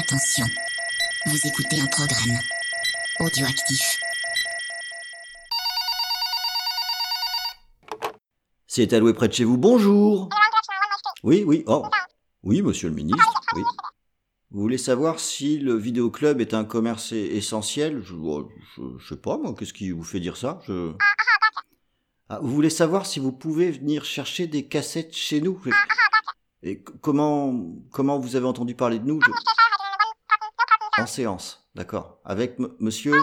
Attention, vous écoutez un programme audioactif. C'est alloué près de chez vous. Bonjour. Oui, oui. Oh. Oui, monsieur le ministre. Oui. Vous voulez savoir si le vidéoclub est un commerce e- essentiel? Je, je, je sais pas, moi. Qu'est-ce qui vous fait dire ça? Ah, Vous voulez savoir si vous pouvez venir chercher des cassettes chez nous? Et comment, comment vous avez entendu parler de nous? En séance, d'accord. Avec monsieur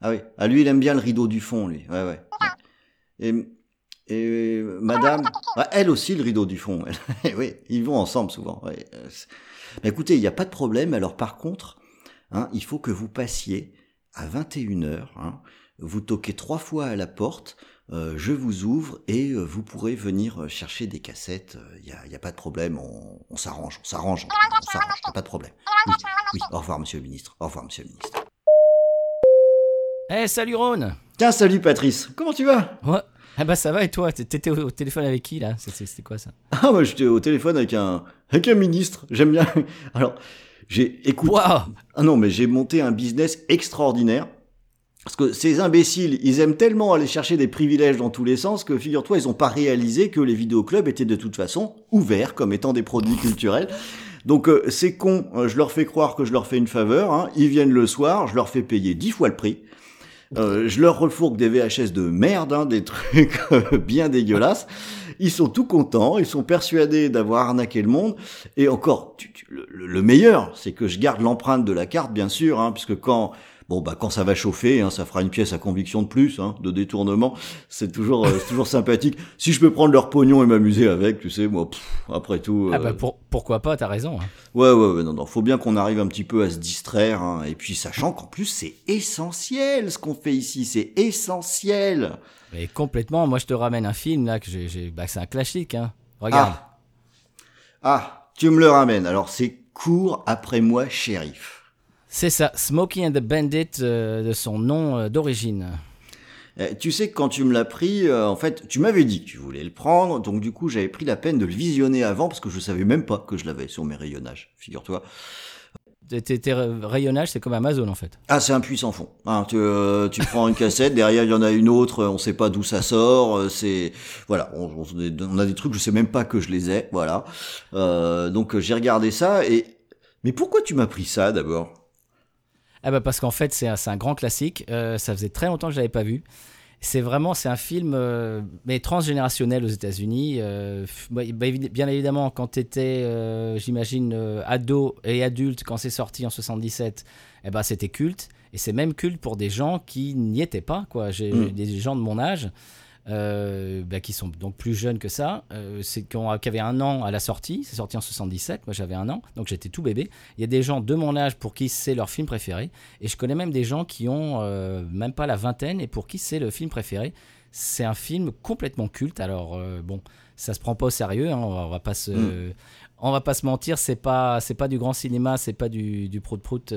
Ah oui. Ah, lui, il aime bien le rideau du fond, lui. Ouais, ouais. Et, et madame, ah, elle aussi le rideau du fond. elle. oui, ils vont ensemble souvent. ouais. Euh, Mais écoutez, il n'y a pas de problème. Alors par contre, hein, il faut que vous passiez à 21h. Hein, vous toquez trois fois à la porte. euh, je vous ouvre et euh, vous pourrez venir euh, chercher des cassettes. Il n'y a, y a pas de problème. On, s'arrange, on s'arrange, on s'arrange. Pas de problème. Oui, oui. Au revoir, monsieur le ministre. Au revoir, monsieur le ministre. Eh, salut Ron Tiens, salut Patrice. Comment tu vas? Ouais. Ah bah ça va et toi? T'étais au téléphone avec qui là? C'était quoi ça? Ah, moi, j'étais au téléphone avec un, avec un ministre. J'aime bien. Alors, j'ai écouté. Waouh Ah non, mais j'ai monté un business extraordinaire. Parce que ces imbéciles, ils aiment tellement aller chercher des privilèges dans tous les sens que, figure-toi, ils n'ont pas réalisé que les vidéoclubs étaient de toute façon ouverts comme étant des produits culturels. Donc euh, ces cons, euh, je leur fais croire que je leur fais une faveur. Hein. Ils viennent le soir, je leur fais payer dix fois le prix. Euh, je leur refourgue des VHS de merde, hein, des trucs euh, bien dégueulasses. Ils sont tout contents, ils sont persuadés d'avoir arnaqué le monde. Et encore, le meilleur, c'est que je garde l'empreinte de la carte, bien sûr, hein, puisque quand bon bah quand ça va chauffer, hein, ça fera une pièce à conviction de plus, hein, de détournement. C'est toujours euh, c'est toujours sympathique. Si je peux prendre leur pognon et m'amuser avec, tu sais, moi, pff, après tout. Ah euh, bah pour- pourquoi pas, t'as raison. hein. Ouais, ouais, ouais, non, non, faut bien qu'on arrive un petit peu à se distraire, hein, et puis sachant qu'en plus c'est essentiel ce qu'on fait ici, c'est essentiel. Mais complètement, moi je te ramène un film là que j'ai... j'ai- Bah c'est un classique, hein. Regarde. Ah, ah, tu me le ramènes. Alors c'est cours après moi, shérif. C'est ça, Smokey and the Bandit euh, de son nom euh, d'origine. Eh, Tu sais que quand tu me l'as pris, euh, en fait, tu m'avais dit que tu voulais le prendre, donc du coup j'avais pris la peine de le visionner avant parce que je savais même pas que je l'avais sur mes rayonnages, figure-toi. Tes, rayonnages, c'est comme Amazon en fait. Ah, c'est un puissant fond. Hein, tu, euh, tu prends une cassette, derrière il y en a une autre, on sait pas d'où ça sort. euh, C'est voilà, on, on- a des trucs, je sais même pas que je les ai. Voilà. Euh, donc euh, j'ai regardé ça et mais pourquoi tu m'as pris ça d'abord? Ah bah parce qu'en fait c'est un, un grand classique, euh, ça faisait très longtemps que je l'avais pas vu. C'est vraiment c'est un film euh, mais transgénérationnel aux États-Unis. euh, bah, bah, bien évidemment quand tu étais j'imagine ado et adulte quand c'est sorti en 77, eh ben c'était culte et c'est même culte pour des gens qui n'y étaient pas quoi. J'ai Mm. des gens de mon âge euh, bah, qui sont donc plus jeunes que ça, euh, c'est qui, avaient un an à la sortie, c'est sorti en 77, moi j'avais un an, donc j'étais tout bébé. Il y a des gens de mon âge pour qui c'est leur film préféré, et je connais même des gens qui ont euh, même pas la vingtaine et pour qui c'est le film préféré. C'est un film complètement culte, alors bon, ça se prend pas au sérieux, hein, on, va, pas se... Mm. On va pas se mentir, c'est pas c'est pas du grand cinéma, c'est pas du du prout prout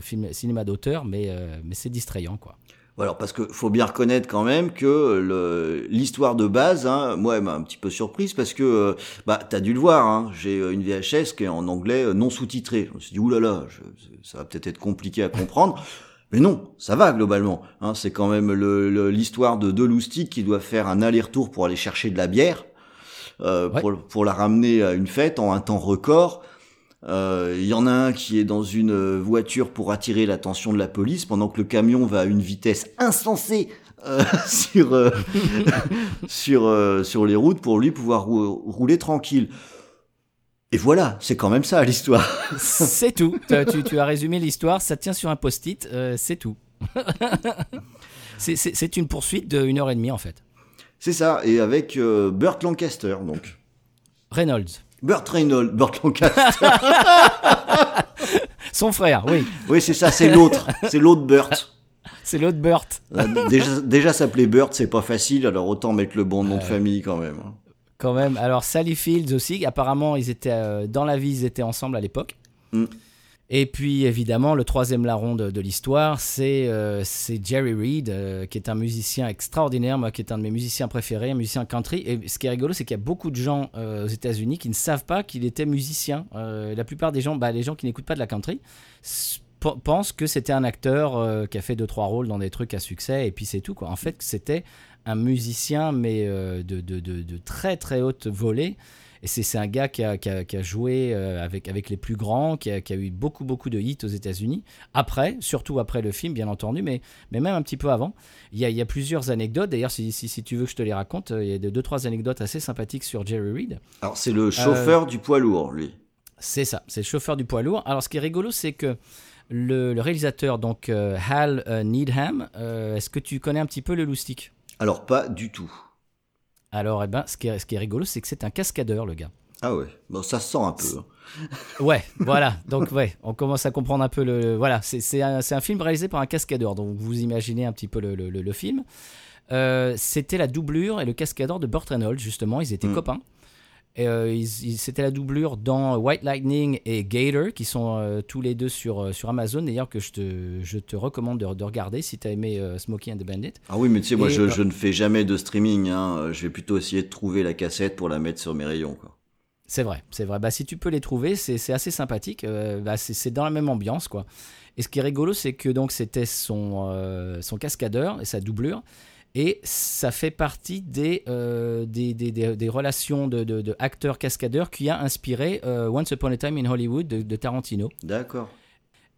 film cinéma d'auteur, mais mais c'est distrayant quoi. Voilà, parce que faut bien reconnaître quand même que l'histoire de base, hein, moi, elle m'a un petit peu surprise parce que, euh, bah, t'as dû le voir, hein, j'ai euh, une VHS qui est en anglais euh, non sous-titré. Je me suis dit, oulala, je, ça va peut-être être compliqué à comprendre. Mais non, ça va globalement. Hein, c'est quand même l'histoire de deux loustiques qui doivent faire un aller-retour pour aller chercher de la bière, euh, Ouais. pour, pour la ramener à une fête en un temps record. Euh, Il y en a un qui est dans une euh, voiture pour attirer l'attention de la police pendant que le camion va à une vitesse insensée euh, sur euh, sur euh, sur les routes pour lui pouvoir rou- rouler tranquille. Et voilà, c'est quand même ça l'histoire. c'est tout. Tu, tu- as résumé l'histoire, ça tient sur un post-it, euh, c'est tout. c'est- une poursuite de une heure et demie en fait. C'est ça, et avec euh, Burt Lancaster donc. Reynolds, Burt Reynolds, Burt Lancaster. son frère, oui, oui, c'est ça, c'est l'autre, c'est l'autre Burt. c'est l'autre Burt. Euh, Déjà, déjà s'appeler Burt, c'est pas facile, alors autant mettre le bon nom de famille quand même. hein. Quand même. Alors Sally Fields aussi, apparemment ils étaient euh, dans la vie, ils étaient ensemble à l'époque. Mm. Et puis évidemment, le troisième larron de, de l'histoire, c'est euh, Jerry Reed, euh, qui est un musicien extraordinaire, moi qui est un de mes musiciens préférés, un musicien country. Et ce qui est rigolo, c'est qu'il y a beaucoup de gens euh, aux États-Unis qui ne savent pas qu'il était musicien. La plupart des gens, bah, les gens qui n'écoutent pas de la country, pensent que c'était un acteur qui a fait deux trois rôles dans des trucs à succès et puis c'est tout. En fait, c'était un musicien mais de très très haute volée. Et c'est un gars qui a, qui a, qui a joué euh, avec, avec les plus grands, qui a, qui a eu beaucoup, beaucoup de hits aux États-Unis. Après, surtout après le film, bien entendu, mais, mais même un petit peu avant. Il y a, il y a plusieurs anecdotes. D'ailleurs, si, si, si tu veux que je te les raconte, euh, il y a deux, trois anecdotes assez sympathiques sur Jerry Reed. Alors, c'est le chauffeur du poids lourd, lui. C'est ça, c'est le chauffeur du poids lourd. Alors, ce qui est rigolo, c'est que le, le réalisateur, donc euh, Hal euh, Needham, euh, est-ce que tu connais un petit peu le loustic Alors, pas du tout. Alors, eh ben, ce, qui est, ce qui est rigolo, c'est que c'est un cascadeur, le gars. Ah ouais, bon, ça se sent un peu. hein. Ouais, voilà. Donc, ouais, on commence à comprendre un peu le. Voilà, c'est un, un film réalisé par un cascadeur. Donc, vous imaginez un petit peu le, le- le- le film. Euh, C'était la doublure et le cascadeur de Burt Reynolds, justement. Ils étaient Mm. copains. C'était la doublure dans White Lightning et Gator, qui sont euh, tous les deux sur, euh, sur Amazon. D'ailleurs, que je te, je te recommande de, de regarder si tu as aimé euh, Smokey and the Bandit. Ah oui, mais tu sais, moi, Et, je, euh, je ne fais jamais de streaming. Hein. Je vais plutôt essayer de trouver la cassette pour la mettre sur mes rayons. Quoi. C'est vrai, c'est vrai. Bah, si tu peux les trouver, c'est c'est assez sympathique. Euh, bah, c'est c'est dans la même ambiance, quoi. Et ce qui est rigolo, c'est que donc c'était son, euh, son cascadeur et sa doublure. Et ça fait partie des, euh, des, des, des- des relations de, de, de acteurs-cascadeurs qui a inspiré euh, Once Upon a Time in Hollywood de, de Tarantino. D'accord.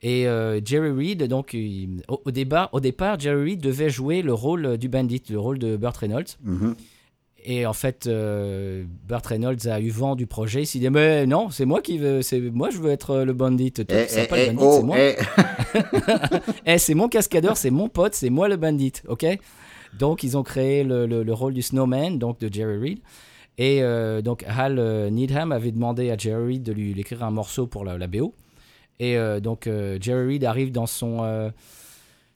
Et euh, Jerry Reed, donc, il- au, au, départ, au départ, Jerry Reed devait jouer le rôle du bandit, le rôle de Burt Reynolds. Mhm. Et en fait, euh, Burt Reynolds a eu vent du projet. Il s'est dit Mais non, c'est moi qui veux, c'est moi je veux être le bandit. Toi, Eh, c'est eh, pas le eh, bandit, oh, c'est moi. eh. Eh, c'est mon cascadeur, c'est mon pote, c'est moi le bandit, ok? Donc ils ont créé le, le- le rôle du Snowman, donc de Jerry Reed. Et euh, donc Hal euh, Needham avait demandé à Jerry Reed de lui écrire un morceau pour la, la BO. Et euh, donc Jerry Reed arrive dans son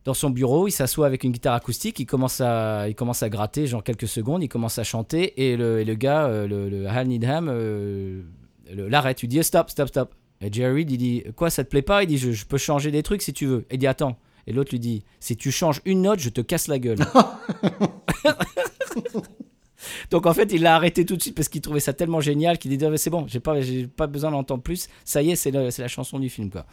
dans son bureau, il s'assoit avec une guitare acoustique, il commence à il commence à gratter genre quelques secondes, il commence à chanter et le, et le gars, le, Hal Needham, l'arrête, il dit stop, stop, stop. Et Jerry Reed, il dit quoi, ça te plaît pas? Il dit je, je peux changer des trucs si tu veux. Il dit attends. Et l'autre lui dit si tu changes une note, je te casse la gueule. Donc en fait, il l'a arrêté tout de suite parce qu'il trouvait ça tellement génial qu'il dit Ah, c'est bon, j'ai pas, pas besoin d'entendre plus. Ça y est, c'est la, chanson du film quoi.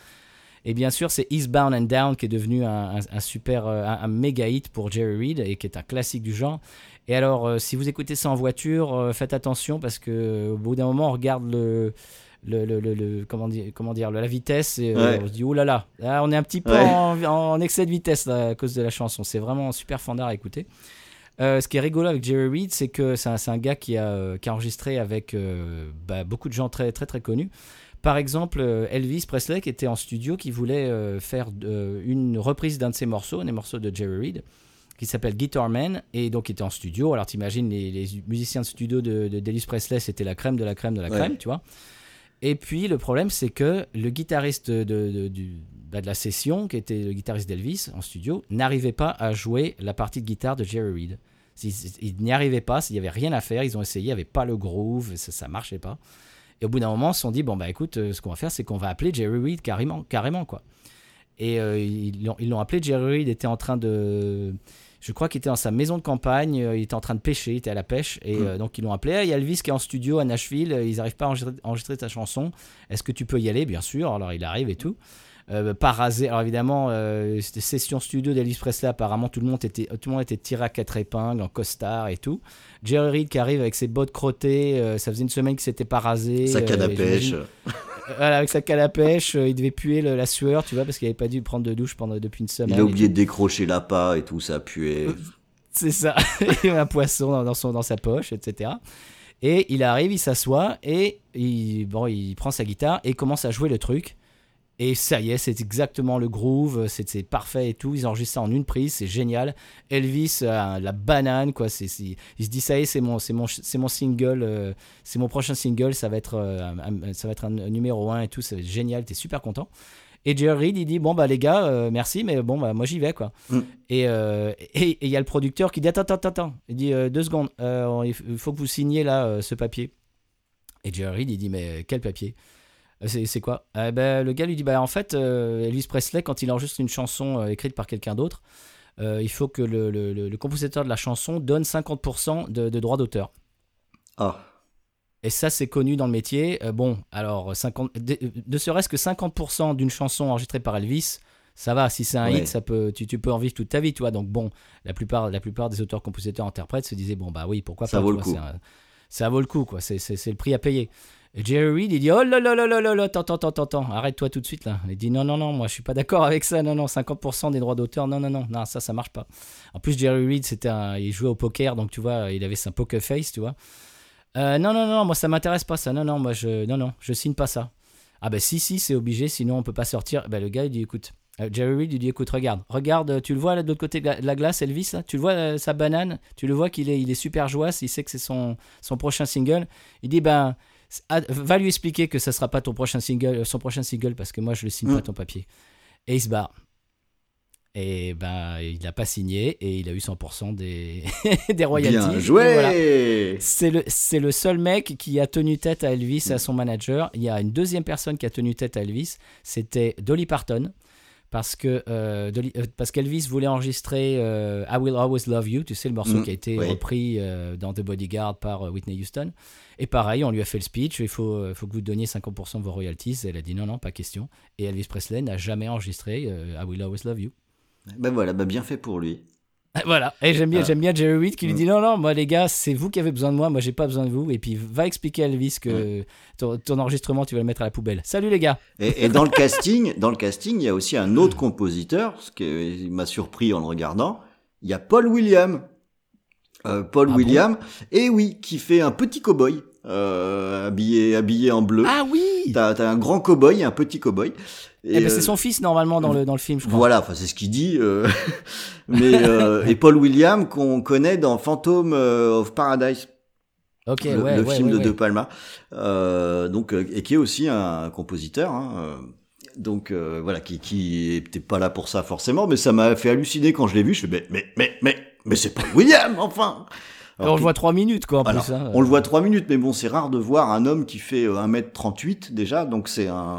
Et bien sûr, c'est Eastbound and Down qui est devenu un, un- un super, euh, un, un méga hit pour Jerry Reed et qui est un classique du genre. Et alors, euh, si vous écoutez ça en voiture, euh, faites attention parce que au bout d'un moment, on regarde le, le, le- le- le- comment dire, comment dire, la vitesse et euh, Ouais. on se dit oh là là, là, on est un petit peu Ouais. en, en excès de vitesse là, à cause de la chanson. C'est vraiment super fandard à écouter. Euh, ce qui est rigolo avec Jerry Reed, c'est que c'est un, un gars qui a, euh, qui a enregistré avec euh, bah, beaucoup de gens très très très connus. Par exemple, Elvis Presley qui était en studio, qui voulait euh, faire une reprise d'un de ses morceaux, un des morceaux de Jerry Reed, qui s'appelle Guitar Man, et donc il était en studio. Alors t'imagines, les, les musiciens de studio de, de d'Elvis Presley, c'était la crème de la crème de la Ouais. crème, tu vois. Et puis le problème, c'est que le guitariste de, de- bah, de la session, qui était le guitariste d'Elvis en studio, n'arrivait pas à jouer la partie de guitare de Jerry Reed. Il, il n'y arrivait pas, il n'y avait rien à faire, ils ont essayé, il n'y avait pas le groove, ça, ça marchait pas. Et au bout d'un moment, ils se sont dit, bon bah écoute, euh, ce qu'on va faire, c'est qu'on va appeler Jerry Reed carrément, carrément quoi. Et euh, ils ils l'ont appelé, Jerry Reed était en train de... Je crois qu'il était dans sa maison de campagne, euh, il était en train de pêcher, il était à la pêche, et euh, donc ils l'ont appelé. Ah, Il y a Elvis qui est en studio à Nashville, euh, ils n'arrivent pas à enregistrer, enregistrer ta chanson. Est-ce que tu peux y aller? Bien sûr. Alors il arrive et tout. Pas rasé. Alors évidemment, c'était session studio d'Elvis Presley. Apparemment, tout le monde était, tout le monde était tiré à quatre épingles, en costard et tout. Jerry Reed qui arrive avec ses bottes crottées. ça faisait une semaine qu'il s'était pas rasé. Sa canne à pêche. Voilà, avec sa canne à pêche, euh, il devait puer le- la sueur, tu vois, parce qu'il avait pas dû prendre de douche pendant depuis une semaine. Il a oublié de décrocher l'appât et tout, ça puait. c'est ça. Il y a un poisson dans, dans son, dans sa poche, etc. Et il arrive, il s'assoit et il, bon, il prend sa guitare et commence à jouer le truc. Et ça y est, c'est exactement le groove, c'est parfait et tout. Ils enregistrent ça en une prise, c'est génial. Elvis, euh, la banane, quoi. il se dit ça y est, c'est mon, mon, mon single, euh, c'est mon prochain single, ça va être, euh, ça va être un numéro 1 et tout, c'est génial, t'es super content. Et Jerry Reed, il dit bon bah les gars, euh, merci, mais bon bah moi j'y vais quoi. Mm. Et il y a le producteur qui dit attends attends attends, il dit deux secondes, il faut que vous signiez là ce papier. Et Jerry Reed, il dit mais quel papier? C'est c'est quoi? Eh ben, Le gars lui dit bah, en fait, euh, Elvis Presley, quand il enregistre une chanson euh, écrite par quelqu'un d'autre, euh, il faut que le, le- le- le compositeur de la chanson donne 50% de, de droits d'auteur. Ah, Et ça, c'est connu dans le métier. Euh, bon, alors, 50, de, ne serait-ce que 50% d'une chanson enregistrée par Elvis, ça va. Si c'est un Ouais. hit, ça peut, tu, tu peux en vivre toute ta vie, tu vois. Donc, bon, la plupart, la plupart des auteurs, compositeurs, interprètes se disaient, bon, bah oui, pourquoi Ça pas. vaut le coup. un- ça vaut le coup, quoi. C'est le prix à payer. Jerry Reed, il dit, oh là là là là là là, attends, attends, attends, arrête-toi tout de suite, là. Il dit, non, non, non, moi, je suis pas d'accord avec ça. Non, non, 50% des droits d'auteur, non, non, non, non, ça, ça marche pas. En plus, Jerry Reed, c'était il jouait au poker, donc tu vois, il avait son poker face, tu vois. Euh, non, non, non, moi ça m'intéresse pas ça. Non, non, moi je, non, non, je signe pas ça. Ah ben si, si, c'est obligé, sinon on peut pas sortir. Ben le gars il dit écoute, euh, Jerry Reed il dit écoute, regarde, regarde, euh, tu le vois là de l'autre côté de la, glace, Elvis, là, tu le vois euh, sa banane, tu le vois qu'il est, il est super joyeux, il sait que c'est son, son prochain single. Il dit ben ah, va lui expliquer que ça sera pas ton prochain single, son prochain single parce que moi je le signe Mm. pas ton papier. Et il se barre. Et ben il a pas signé et il a eu 100% des, des royalties. bien joué voilà. C'est le, c'est le seul mec qui a tenu tête à Elvis et à son manager. Il y a une deuxième personne qui a tenu tête à Elvis, c'était Dolly Parton. Parce que euh, euh, parce qu'Elvis voulait enregistrer euh, I Will Always Love You, tu sais le morceau Mm, qui a été oui. repris dans The Bodyguard par Whitney Houston. Et pareil, on lui a fait le speech, il faut, faut que vous donniez 50% de vos royalties. Elle a dit non, non, pas question. Et Elvis Presley n'a jamais enregistré I Will Always Love You. Ben voilà, ben bien fait pour lui. Voilà, et j'aime bien, Ah. j'aime bien Jerry Reed qui lui Mm. dit non, non, moi les gars, c'est vous qui avez besoin de moi, moi j'ai pas besoin de vous. Et puis va expliquer à Elvis que ton, ton enregistrement, tu vas le mettre à la poubelle. Salut les gars Et, et dans le casting, dans le casting, il y a aussi un autre compositeur, ce qui m'a surpris en le regardant. Il y a Paul William. Euh, Paul Ah William, et oui, qui fait un petit cow-boy, euh, habillé, habillé en bleu. Ah oui T'as un grand cow-boy et un petit cow-boy. Eh ben, euh, C'est son fils normalement dans le, dans le film, je crois. Voilà, enfin c'est ce qu'il dit. euh, mais euh, et Paul William qu'on connaît dans Phantom euh, of Paradise, Ok, le, ouais, le ouais, film ouais, de. De Palma, euh, donc euh, et qui est aussi un compositeur. Hein, euh, donc euh, voilà, qui qui était pas là pour ça forcément, mais ça m'a fait halluciner quand je l'ai vu. Je fais mais mais mais mais mais c'est Paul William enfin. Alors on le voit trois minutes quoi en plus. hein. on le voit trois minutes, mais bon, c'est rare de voir un homme qui fait euh, 1m38 déjà, donc c'est un,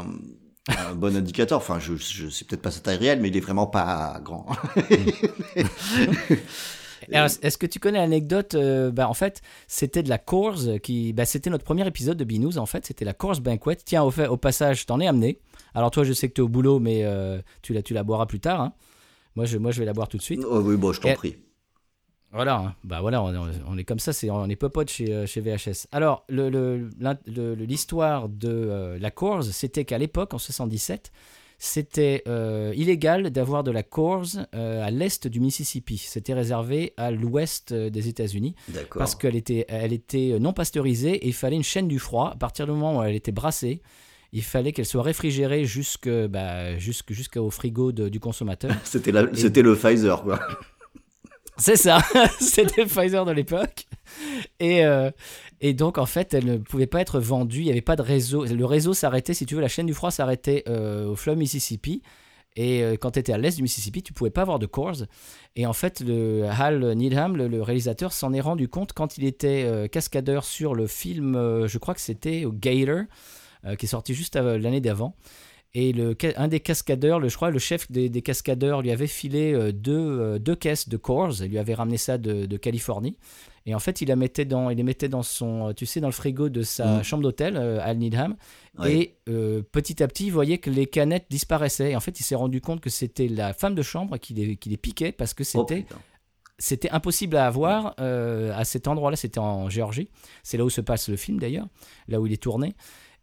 un bon indicateur. Enfin, je, je sais peut-être pas sa taille réelle, mais il est vraiment pas grand. Est-ce que tu connais l'anecdote euh, bah, En fait, c'était de la course qui. Bah, c'était notre premier épisode de Binous. En fait, c'était la course banquet. Tiens, au, fait, au passage, je t'en ai amené. Alors, toi, je sais que tu es au boulot, mais euh, tu, la, tu la boiras plus tard. hein. Moi, je, moi, je vais la boire tout de suite. oh, oui, bon, je t'en prie. Voilà, hein. bah voilà, on, on est comme ça, c'est, on est popote chez, euh, chez VHS. Alors, le- le- l'histoire de euh, la course, c'était qu'à l'époque, en 77, c'était euh, illégal d'avoir de la course euh, à l'est du Mississippi. C'était réservé à l'ouest des États-Unis D'accord. parce qu'elle était, elle était non pasteurisée et il fallait une chaîne du froid. À partir du moment où elle était brassée, il fallait qu'elle soit réfrigérée bah, jusqu'au frigo de- du consommateur. C'était le Pfizer, quoi. C'est ça, c'était Pfizer de l'époque. Et, euh, et donc, en fait, elle ne pouvait pas être vendue, il n'y avait pas de réseau. Le réseau s'arrêtait, si tu veux, la chaîne du froid s'arrêtait euh, au fleuve Mississippi. Et euh, quand tu étais à l'est du Mississippi, tu pouvais pas avoir de Coors. Et en fait, le Hal Needham, le, le réalisateur, s'en est rendu compte quand il était cascadeur sur le film, je crois que c'était Gator, qui est sorti juste l'année d'avant. Et le, un des cascadeurs, le, je crois, le chef des, des cascadeurs lui avait filé euh, deux, euh, deux caisses de Coors. Il lui avait ramené ça de, de Californie. Et en fait, il, la mettait dans, il les mettait dans son, euh, tu sais, dans le frigo de sa Mm. chambre d'hôtel, Al Needham. Ouais. Et euh, petit à petit, il voyait que les canettes disparaissaient. Et en fait, il s'est rendu compte que c'était la femme de chambre qui les, qui les piquait parce que Oh, c'était c'était impossible à avoir euh, à cet endroit-là. C'était en Géorgie. C'est là où se passe le film d'ailleurs, là où il est tourné.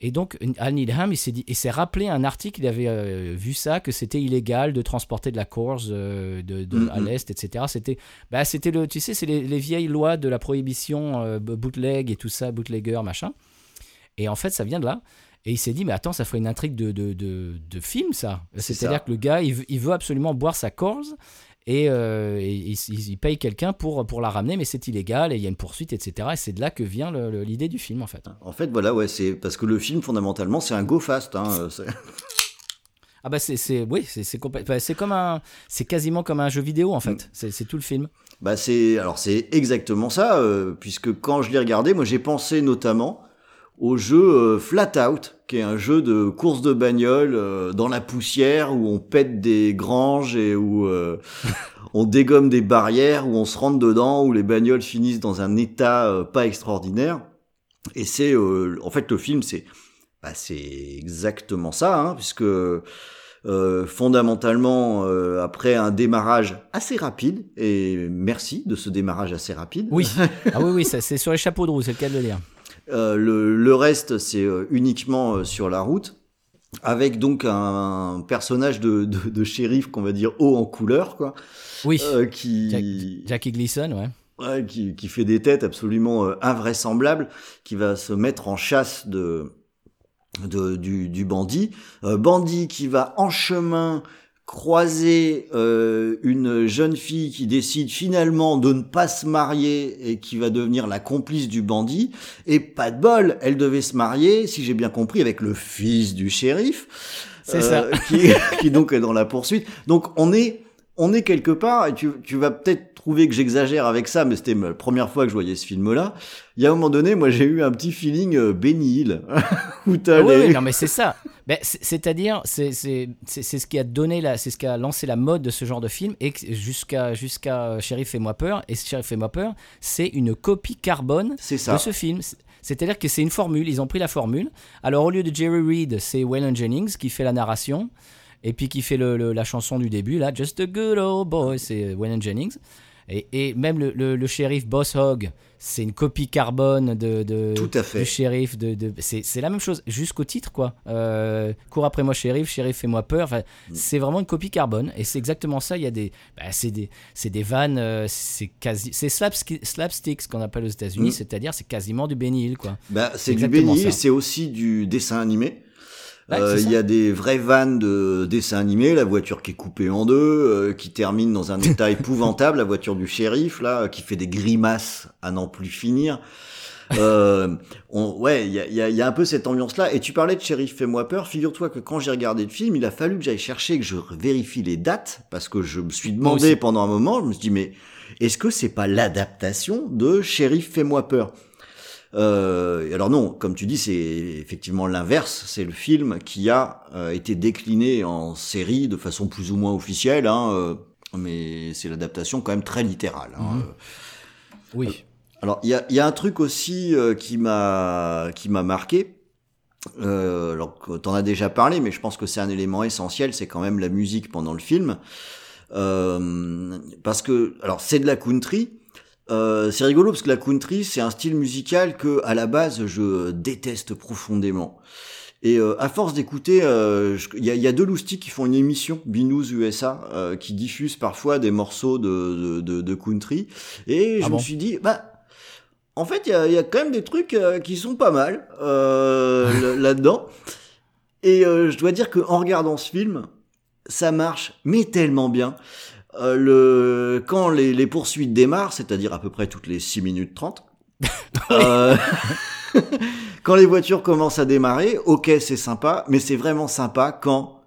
Et donc, Al Needham, il s'est dit, il s'est rappelé un article, il avait euh, vu ça, que c'était illégal de transporter de la course euh, de, de- Mhm. à l'est, etc. C'était, bah, c'était le, tu sais, c'est les, les vieilles lois de la prohibition euh, bootleg et tout ça, bootlegger, machin. Et en fait, ça vient de là. Et il s'est dit, mais attends, ça ferait une intrigue de, de, de, de film, ça. C'est C'est-à-dire que le gars, il veut, il veut absolument boire sa course et, euh, et il, il- il paye quelqu'un pour, pour la ramener, mais c'est illégal et il y a une poursuite, etc. Et c'est de là que vient l'idée du film, en fait. En fait, voilà, ouais, c'est parce que le film, fondamentalement, c'est un go fast. Hein, euh, c'est- Ah bah c'est, oui, c'est, c'est, bah, c'est comme un, c'est quasiment comme un jeu vidéo en Mm. fait. C'est, c'est tout le film. Bah c'est alors c'est exactement ça euh, puisque quand je l'ai regardé, moi j'ai pensé notamment au jeu euh, Flat Out, qui est un jeu de course de bagnole euh, dans la poussière où on pète des granges et où euh, on dégomme des barrières, où on se rentre dedans, où les bagnoles finissent dans un état pas extraordinaire. Et c'est en fait le film, c'est bah, c'est exactement ça, hein, puisque fondamentalement, après un démarrage assez rapide, et merci de ce démarrage assez rapide. Oui, ah oui, oui, c'est sur les chapeaux de roue, c'est le cas de le dire. Euh, le, le, reste, c'est euh, uniquement euh, sur la route, avec donc un personnage de, de, de shérif qu'on va dire haut en couleur, quoi. Oui. Euh, qui Jackie Gleason, ouais. Ouais, qui, qui, fait des têtes absolument invraisemblables, qui va se mettre en chasse de, de du, du bandit, euh, bandit qui va en chemin croiser euh, une jeune fille qui décide finalement de ne pas se marier et qui va devenir la complice du bandit. Et pas de bol, elle devait se marier, si j'ai bien compris, avec le fils du shérif. C'est ça. Euh, qui, qui, donc est dans la poursuite. Donc on est, on est quelque part, et tu, tu vas peut-être trouver que j'exagère avec ça, mais c'était la première fois que je voyais ce film-là. Il y a un moment donné, moi j'ai eu un petit feeling euh, Benny Hill. où ah oui, oui, non mais c'est ça. Ben, c'est-à-dire, c'est ce qui a donné c'est ce qui a lancé la mode de ce genre de film et jusqu'à jusqu'à Sheriff et moi peur. Et Sheriff et moi peur, c'est une copie carbone de ce film. C'est-à-dire que c'est une formule, ils ont pris la formule. Alors au lieu de Jerry Reed, c'est Waylon Jennings qui fait la narration et puis qui fait le, la chanson du début, là, Just a Good Old Boy, c'est Waylon Jennings. Et, et même le, le, le, shérif Boss Hog, c'est une copie carbone de, de Tout à fait. du shérif. De, de c'est la même chose, jusqu'au titre, quoi. Euh, cours après moi, shérif, shérif, fais-moi peur. Enfin, mm. C'est vraiment une copie carbone. Et c'est exactement ça. Il y a des. Bah, c'est des, des vannes, euh, c'est quasi. C'est slapstick, ce qu'on appelle aux États-Unis, mm. c'est-à-dire c'est quasiment du Benny Hill, quoi. Bah, c'est du Benny Hill, c'est aussi du dessin animé. Euh, il y a des vraies vannes de dessins animés, la voiture qui est coupée en deux, euh, qui termine dans un état épouvantable, la voiture du shérif là, qui fait des grimaces à n'en plus finir. Euh, on, ouais, il y a, y, a, y a, un peu cette ambiance-là. Et tu parlais de Shérif Fais-moi peur. Figure-toi que quand j'ai regardé le film, il a fallu que j'aille chercher, que je vérifie les dates, parce que je me suis demandé pendant un moment, je me suis dit, mais est-ce que c'est pas l'adaptation de Shérif Fais-moi peur? Euh, alors non, comme tu dis, c'est effectivement l'inverse. C'est le film qui a euh, été décliné en série de façon plus ou moins officielle, hein, euh, mais c'est l'adaptation quand même très littérale. Hein, mhm. Oui. alors il y a, y a, un truc aussi qui m'a qui m'a marqué. Euh, alors t'en as déjà parlé, mais je pense que c'est un élément essentiel, c'est quand même la musique pendant le film, euh, parce que alors c'est de la country, euh, c'est rigolo parce que la country, c'est un style musical que, à la base, je déteste profondément. Et euh, à force d'écouter, il euh, y, a, y, a, deux loustiques qui font une émission, Binous USA, euh, qui diffusent parfois des morceaux de, de, de, country. Et ah je me suis dit, bah, en fait, il y a, y a, quand même des trucs qui sont pas mal là-dedans. Et je dois dire qu'en regardant ce film, ça marche, mais tellement bien. Euh, le, quand les, les, poursuites démarrent, c'est-à-dire à peu près toutes les 6 minutes 30, euh, quand les voitures commencent à démarrer, ok, c'est sympa, mais c'est vraiment sympa quand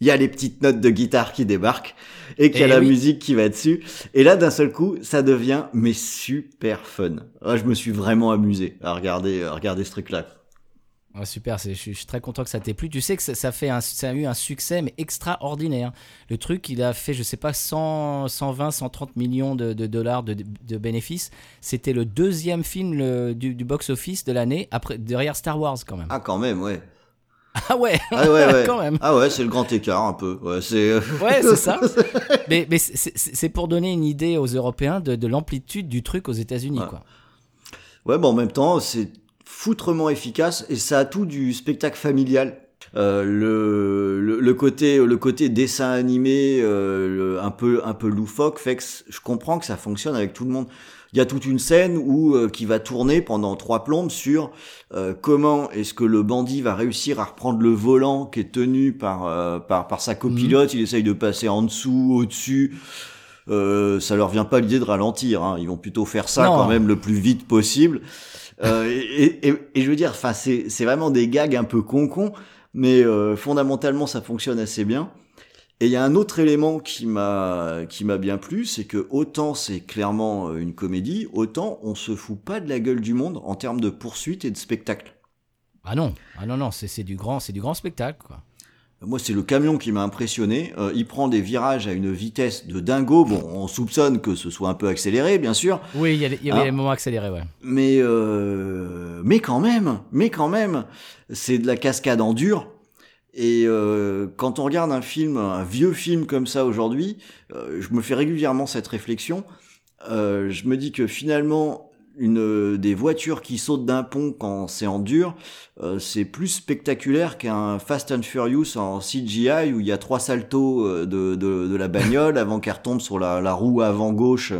il y a les petites notes de guitare qui débarquent et qu'il y a eh la musique qui va dessus. Et là, d'un seul coup, ça devient mais super fun. Ah, je me suis vraiment amusé à regarder, à regarder ce truc-là super, je suis très content que ça t'ait plu. Tu sais que ça, fait un, ça a eu un succès mais extraordinaire. Le truc, il a fait, je sais pas, 100, 120, 130 millions de, dollars de, bénéfices. C'était le deuxième film du, box-office de l'année, après derrière Star Wars quand même. Ah, quand même, ouais. Ah ouais, ah ouais, ouais. quand même. Ah ouais, c'est le grand écart un peu. Ouais, c'est. ouais, c'est ça. mais, mais c'est pour donner une idée aux Européens de, de l'amplitude du truc aux États-Unis, quoi. Ouais, mais en même temps, c'est foutrement efficace et ça a tout du spectacle familial. Euh, le, le, côté le côté dessin animé euh, un peu un peu loufoque fait que je comprends que ça fonctionne avec tout le monde. Il y a toute une scène où euh, qui va tourner pendant trois plombes sur euh, comment est-ce que le bandit va réussir à reprendre le volant qui est tenu par euh, par par sa copilote. Mhm. Il essaye de passer en dessous, au-dessus. ça leur vient pas l'idée de ralentir. Hein. Ils vont plutôt faire ça quand même le plus vite possible. Euh, et, je veux dire, enfin, c'est, vraiment des gags un peu con mais euh, fondamentalement, ça fonctionne assez bien. Et il y a un autre élément qui m'a qui m'a bien plu, c'est que autant c'est clairement euh, une comédie, autant on se fout pas de la gueule du monde en termes de poursuite et de spectacle. Ah non, ah non, non, c'est c'est du grand, c'est du grand spectacle, quoi. Moi, c'est le camion qui m'a impressionné. Euh, il prend des virages à une vitesse de dingo. Bon, on soupçonne que ce soit un peu accéléré, bien sûr. Oui, il y, a- avait Ah. les moments accélérés, ouais. Mais, euh, mais quand même, mais quand même, c'est de la cascade en dur. Et euh, quand on regarde un film, un vieux film comme ça aujourd'hui, euh, je me fais régulièrement cette réflexion. Euh, je me dis que finalement, une des voitures qui sautent d'un pont quand c'est en dur, euh, c'est plus spectaculaire qu'un Fast and Furious en CGI où il y a trois saltos euh, de, de, de la bagnole avant qu'elle retombe sur la, la roue avant gauche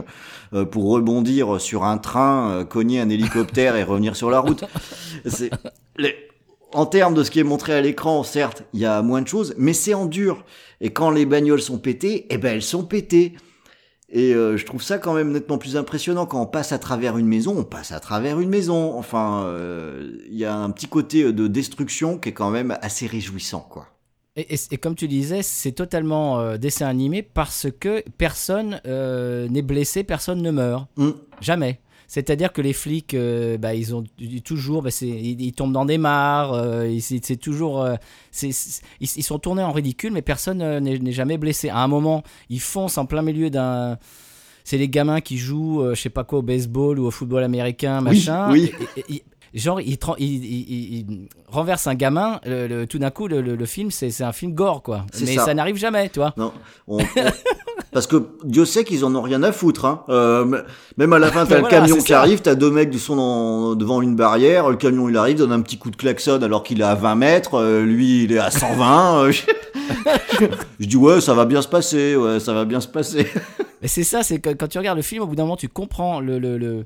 euh, pour rebondir sur un train, euh, cogner un hélicoptère et revenir sur la route. C'est les- En termes de ce qui est montré à l'écran, certes, il y a moins de choses, mais c'est en dur. Et quand les bagnoles sont pétées, eh ben elles sont pétées. Et euh, je trouve ça quand même nettement plus impressionnant quand on passe à travers une maison, on passe à travers une maison. Enfin, euh, il y a un petit côté de destruction qui est quand même assez réjouissant, quoi. Et, et- et comme tu disais, c'est totalement euh, dessin animé parce que personne euh, n'est blessé, personne ne meurt. Mm. Jamais. C'est-à-dire que les flics, euh, bah, ils ont toujours, bah, ils, ils tombent dans des mares, euh, ils- c'est toujours, euh, ils, ils sont tournés en ridicule, mais personne euh, n'est jamais blessé. À un moment, ils foncent en plein milieu d'un, c'est les gamins qui jouent, euh, je sais pas quoi, au baseball ou au football américain, Oui, machin. oui. Et- et- et- genre, ils renversent un gamin. le- le- tout d'un coup, le, film, c'est un film gore, quoi. Mais ça. ça, n'arrive jamais, tu vois. Non, on- on- parce que Dieu sait qu'ils en ont rien à foutre. Hein. Euh, même à la fin, t'as Ben le voilà, camion qui ça. arrive, t'as deux mecs qui sont dans- devant une barrière, le camion il arrive, donne un petit coup de klaxon alors qu'il est à 20 mètres, euh, lui il est à 120. euh, je... je dis ouais, ça va bien se passer, ouais, ça va bien se passer. Mais c'est ça, c'est que quand tu regardes le film, au bout d'un moment, tu comprends le, le, le,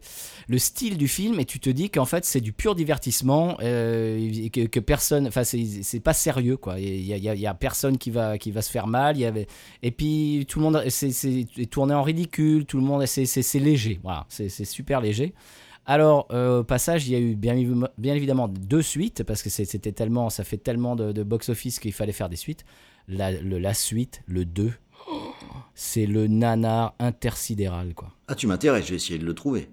le style du film et tu te dis qu'en fait, c'est du pur divertissement, euh, que, personne, enfin, c'est pas sérieux, quoi. Il y a, personne qui va, qui va se faire mal. Et puis, tout le monde, c'est tourné en ridicule, tout le monde, c'est- léger, voilà, c'est super léger. Alors, euh, au passage, il y a eu bien, évi- bien évidemment deux suites, parce que c'était tellement, ça fait tellement de, box-office qu'il fallait faire des suites. La suite, le 2, c'est le nanar intersidéral, quoi. Ah, tu m'intéresses, je vais essayer de le trouver.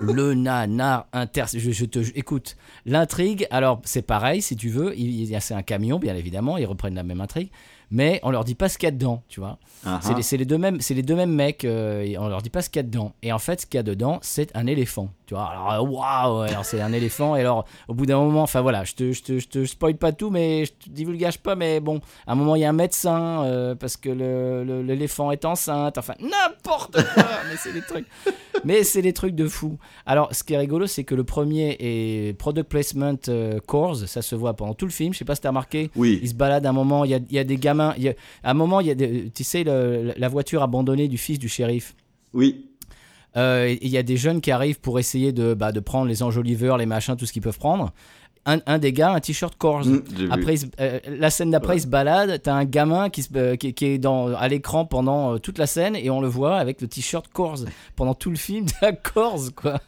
Le nanar inter... Je, je te... je- écoute, l'intrigue, alors c'est pareil, si tu veux, il, il y a- c'est un camion, bien évidemment, ils reprennent la même intrigue, mais on leur dit pas ce qu'il y a dedans, tu vois. Ah, C'est ah. les, c'est les deux mêmes, c'est les deux mêmes mecs. euh, on leur dit pas ce qu'il y a dedans. Et en fait, ce qu'il y a dedans, c'est un éléphant. Tu vois. Alors euh, waouh. Alors c'est un éléphant. Et alors, au bout d'un moment, enfin voilà, je te, je te, je te spoil pas tout, mais je te divulgage pas. Mais bon, à un moment, il y a un médecin euh, parce que l'éléphant est enceinte. Enfin, n'importe quoi. mais c'est des trucs. Mais c'est des trucs de fou. Alors, ce qui est rigolo, c'est que le premier est product placement euh, course. Ça se voit pendant tout le film. Je sais pas si t'as remarqué. Oui, Il se balade à un moment, il y a, il y a des gamins. il y a- à un moment, il y a des- tu sais, le- la voiture abandonnée du fils du shérif. oui. Euh, il y a des jeunes qui arrivent pour essayer de, bah, de prendre les enjoliveurs, les machins, tout ce qu'ils peuvent prendre. Un, un des gars, un t-shirt Corse. Mm. Après, se- euh, la scène d'après, il se balade. T'as un gamin qui, se- euh, qui, qui est dans, à l'écran pendant euh, toute la scène et on le voit avec le t-shirt Corse pendant tout le film. Corse, quoi.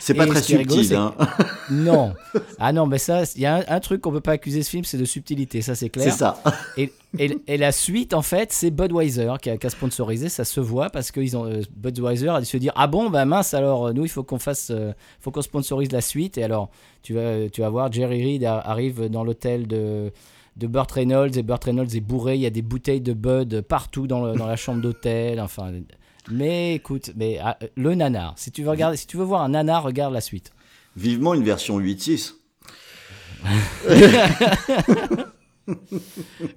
C'est pas très ce rigolo, subtil. hein. Non. Ah non, mais ça, il y a un, un truc qu'on peut pas accuser ce film, c'est de subtilité. Ça, c'est clair. C'est ça. Et, et, et la suite, en fait, c'est Budweiser qui a, qui a sponsorisé. Ça se voit parce que ils ont, euh, Budweiser a dû se dire Ah bon, bah mince, alors euh, nous, il faut qu'on fasse, euh, faut qu'on sponsorise la suite. Et alors, tu vas, tu vas voir, Jerry Reed arrive dans l'hôtel de, de Burt Reynolds et Burt Reynolds est bourré. Il y a des bouteilles de Bud partout dans, le- dans la chambre d'hôtel. Enfin, mais écoute, mais ah, le nanar. Si tu veux regarder, si tu veux voir un nanar, regarde la suite. Vivement une version 8.6.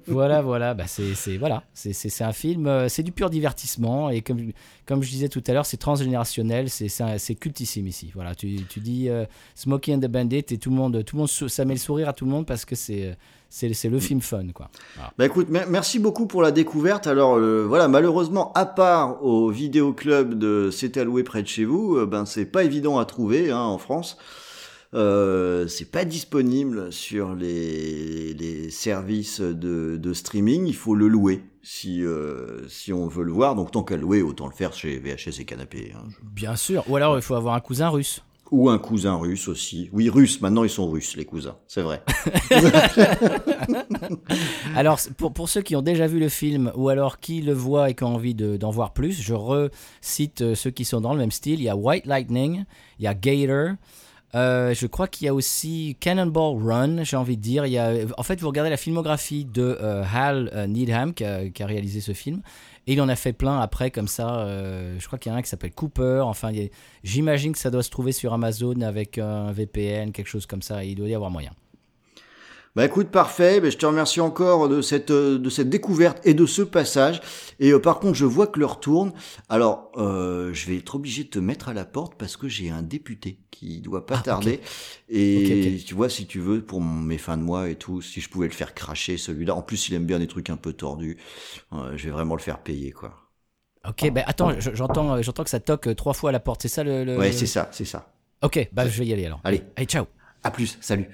voilà, voilà, bah c'est, voilà, c'est, c'est, c'est un film, euh, c'est du pur divertissement et comme, comme je disais tout à l'heure, c'est transgénérationnel, c'est, cultissime ici. Voilà, tu, tu dis euh, Smokey and the Bandit et tout le monde, tout le monde, ça met le sourire à tout le monde parce que c'est, euh, c'est, c'est le film fun, quoi. Voilà. Bah écoute, mer- merci beaucoup pour la découverte. Alors euh, voilà, malheureusement, à part au vidéoclub de C'est alloué près de chez vous, euh, ben c'est pas évident à trouver hein, en France. Euh, c'est pas disponible sur les, les services de, de streaming. Il faut le louer si euh, si on veut le voir. Donc tant qu'à louer, autant le faire chez VHS et Canapé. hein. Bien sûr. Ou alors il faut avoir un cousin russe. Ou un cousin russe aussi. Oui, russe. Maintenant ils sont russes les cousins. C'est vrai. Alors, pour, pour ceux qui ont déjà vu le film ou alors qui le voient et qui ont envie de- d'en voir plus, je recite euh, ceux qui sont dans le même style. Il y a White Lightning, il y a Gator, Euh, je crois qu'il y a aussi Cannonball Run, j'ai envie de dire. Il y a, en fait, vous regardez la filmographie de euh, Hal Needham qui a réalisé ce film. Et il en a fait plein après, comme ça. euh, je crois qu'il y en a un qui s'appelle Cooper. Enfin, j'imagine que ça doit se trouver sur Amazon avec un VPN, quelque chose comme ça. Il doit y avoir moyen. Bah écoute, parfait. Bah, je te remercie encore de cette, euh, de cette découverte et de ce passage. Et euh, par contre, je vois que l'heure tourne. Alors, euh, je vais être obligé de te mettre à la porte parce que j'ai un député qui doit pas Ah, tarder. Et tu vois, si tu veux, pour mes fins de mois et tout, si je pouvais le faire cracher celui-là. En plus, il aime bien des trucs un peu tordus. Euh, je vais vraiment le faire payer, quoi. Ok, ben attends, je- j'entends, j'entends que ça toque trois fois à la porte. C'est ça le. le- Ouais, c'est ça, c'est ça. Ok, bah je vais y aller alors. Allez, Allez, ciao. à plus. Salut.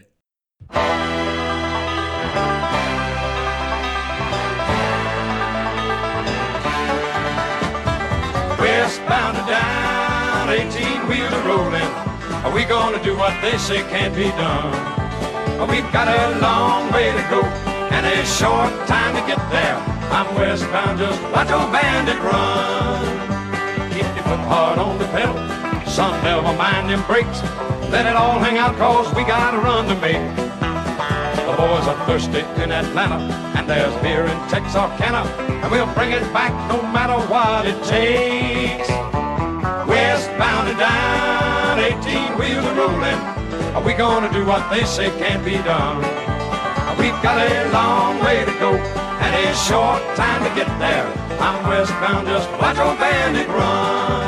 Westbound and down, 18 wheeler rolling. Are we gonna do what they say can't be done? We've got a long way to go and a short time to get there. I'm westbound, just watch old bandit run. Keep your foot hard on the pedal, son, never mind them brakes. Let it all hang out, cause we got a run to make. Boys are thirsty in Atlanta, and there's beer in Texarkana, and we'll bring it back no matter what it takes. Westbound and down, 18 wheels are rolling. Are we gonna do what they say can't be done? We've got a long way to go and a short time to get there. I'm westbound, just watch old bandit run.